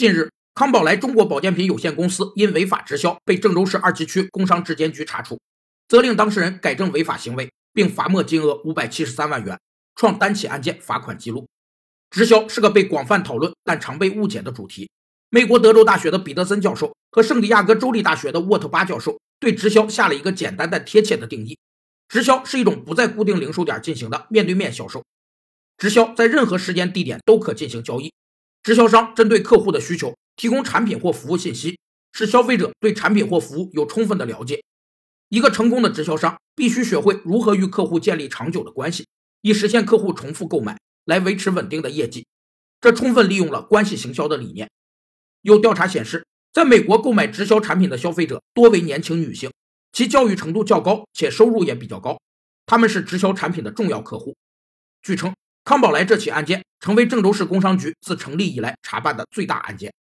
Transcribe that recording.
近日，康宝莱中国保健品有限公司因违法直销被郑州市二七区工商质监局查处，责令当事人改正违法行为，并罚没金额五百七十三万元，创单起案件罚款记录。直销是个被广泛讨论但常被误解的主题。美国德州大学的彼得森教授和圣地亚哥州立大学的沃特巴教授对直销下了一个简单但贴切的定义：直销是一种不在固定零售点进行的面对面销售。直销在任何时间地点都可进行交易。直销商针对客户的需求提供产品或服务信息，使消费者对产品或服务有充分的了解。一个成功的直销商必须学会如何与客户建立长久的关系，以实现客户重复购买，来维持稳定的业绩。这充分利用了关系行销的理念。有调查显示，在美国购买直销产品的消费者多为年轻女性，其教育程度较高，且收入也比较高，他们是直销产品的重要客户。据称。康宝莱这起案件成为郑州市工商局自成立以来查办的最大案件。